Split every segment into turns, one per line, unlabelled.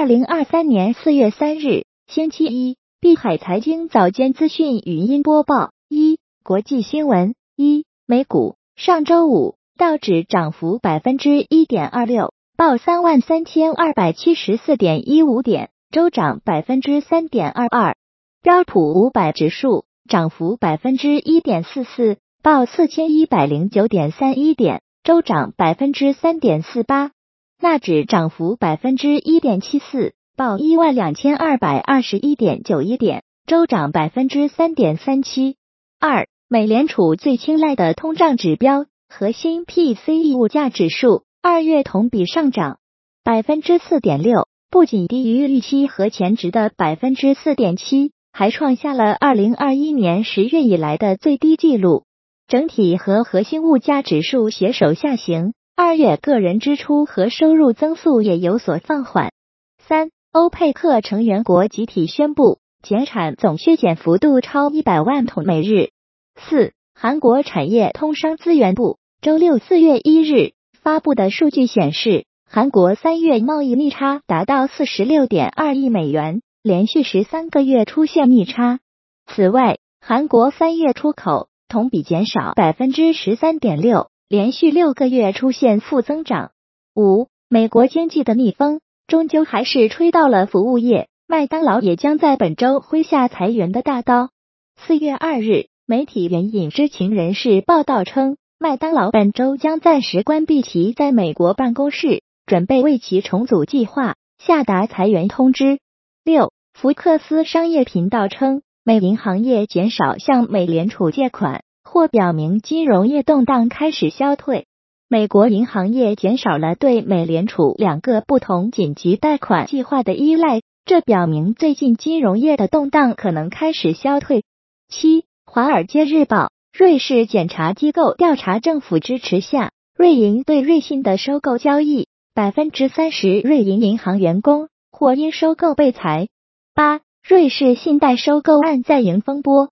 二零二三年四月三日，星期一，碧海财经早间资讯语音播报：一、国际新闻：一、美股。上周五道指涨幅百分之一点二六，报三万三千二百七十四点一五点，周涨百分之三点二二；标普五百指数涨幅百分之一点四四，报四千一百零九点三一点，周涨百分之三点四八。纳指涨幅百分之一点七四，报一万两千二百二十一点九一点，周涨百分之三点三七。二，美联储最青睐的通胀指标核心 PCE 物价指数二月同比上涨百分之四点六，不仅低于预期和前值的百分之四点七，还创下了二零二一年十月以来的最低纪录。整体和核心物价指数携手下行。二月个人支出和收入增速也有所放缓。三，欧佩克成员国集体宣布减产总削减幅度超一百万桶每日。四，韩国产业通商资源部周六四月一日发布的数据显示，韩国三月贸易逆差达到四十六点二亿美元，连续十三个月出现逆差。此外，韩国三月出口同比减少百分之十三点六。连续六个月出现负增长。五，美国经济的逆风终究还是吹到了服务业，麦当劳也将在本周挥下裁员的大刀。四月二日，媒体援引知情人士报道称，麦当劳本周将暂时关闭其在美国办公室，准备为其重组计划下达裁员通知。六，福克斯商业频道称，美银行业减少向美联储借款。或表明金融业动荡开始消退，美国银行业减少了对美联储两个不同紧急贷款计划的依赖，这表明最近金融业的动荡可能开始消退。七，《华尔街日报》瑞士检察机构调查政府支持下，瑞银对瑞信的收购交易，百分之三十瑞银银行员工或因收购被裁。八，瑞士信贷收购案再迎风波。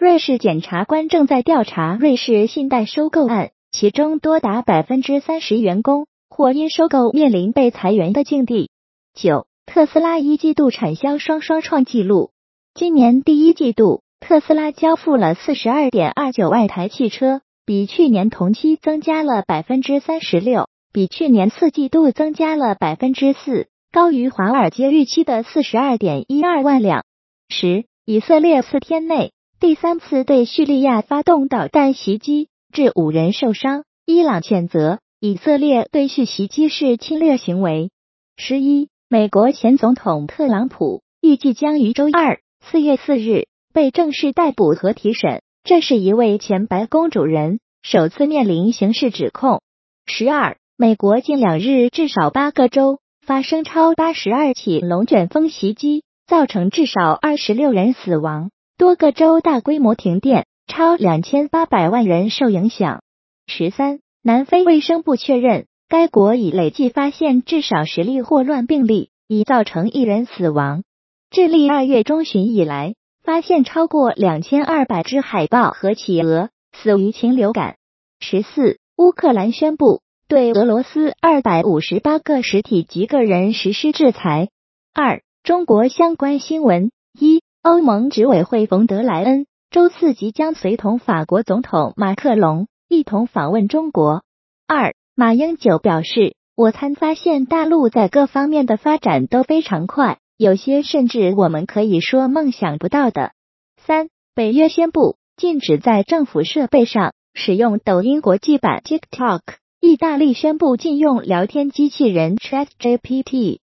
瑞士检察官正在调查瑞士信贷收购案，其中多达百分之三十员工或因收购面临被裁员的境地。九，特斯拉一季度产销双双创纪录。今年第一季度，特斯拉交付了四十二点二九万台汽车，比去年同期增加了百分之三十六，比去年四季度增加了百分之四，高于华尔街预期的四十二点一二万辆。十，以色列四天内。第三次对叙利亚发动导弹袭击，致五人受伤。伊朗谴责以色列对叙袭击是侵略行为。十一，美国前总统特朗普预计将于周二四月四日被正式逮捕和提审，这是一位前白宫主人首次面临刑事指控。十二，美国近两日至少八个州发生超八十二起龙卷风袭击，造成至少二十六人死亡。多个州大规模停电，超两千八百万人受影响。十三，南非卫生部确认，该国已累计发现至少十例霍乱病例，已造成一人死亡。智利二月中旬以来，发现超过两千二百只海豹和企鹅死于禽流感。十四，乌克兰宣布对俄罗斯二百五十八个实体及个人实施制裁。二，中国相关新闻一。欧盟执委会冯德莱恩周四即将随同法国总统马克龙一同访问中国。二，马英九表示，我参发现大陆在各方面的发展都非常快，有些甚至我们可以说梦想不到的。三，北约宣布禁止在政府设备上使用抖音国际版 TikTok。意大利宣布禁用聊天机器人 ChatGPT。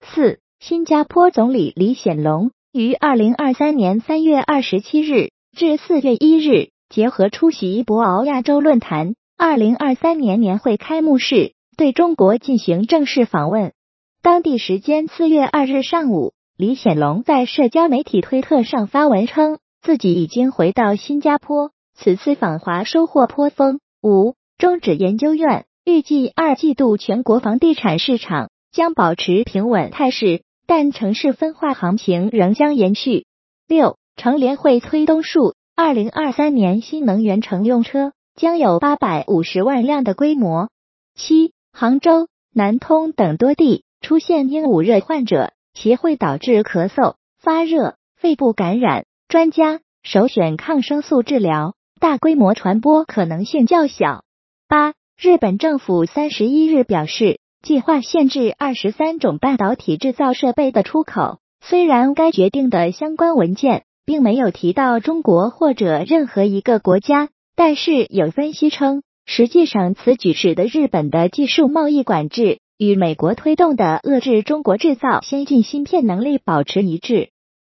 四，新加坡总理李显龙。于二零二三年三月二十七日至四月一日，结合出席博鳌亚洲论坛二零二三年年会开幕式，对中国进行正式访问。当地时间四月二日上午，李显龙在社交媒体推特上发文称，自己已经回到新加坡，此次访华收获颇丰。五中指研究院预计二季度全国房地产市场将保持平稳态势。但城市分化行情仍将延续。六，乘联会崔东树，二零二三年新能源乘用车将有八百五十万辆的规模。七，杭州、南通等多地出现鹦鹉热患者，其会导致咳嗽、发热、肺部感染。专家首选抗生素治疗，大规模传播可能性较小。八，日本政府三十一日表示，计划限制二十三种半导体制造设备的出口。虽然该决定的相关文件并没有提到中国或者任何一个国家，但是有分析称，实际上此举使得日本的技术贸易管制与美国推动的遏制中国制造先进芯片能力保持一致。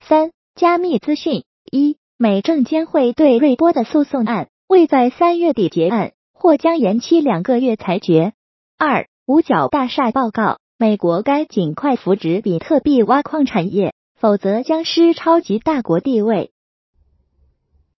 三、加密资讯一，美证监会对瑞波的诉讼案未在三月底结案，或将延期两个月裁决。二、五角大厦报告。美国该尽快扶植比特币挖矿产业，否则将失超级大国地位。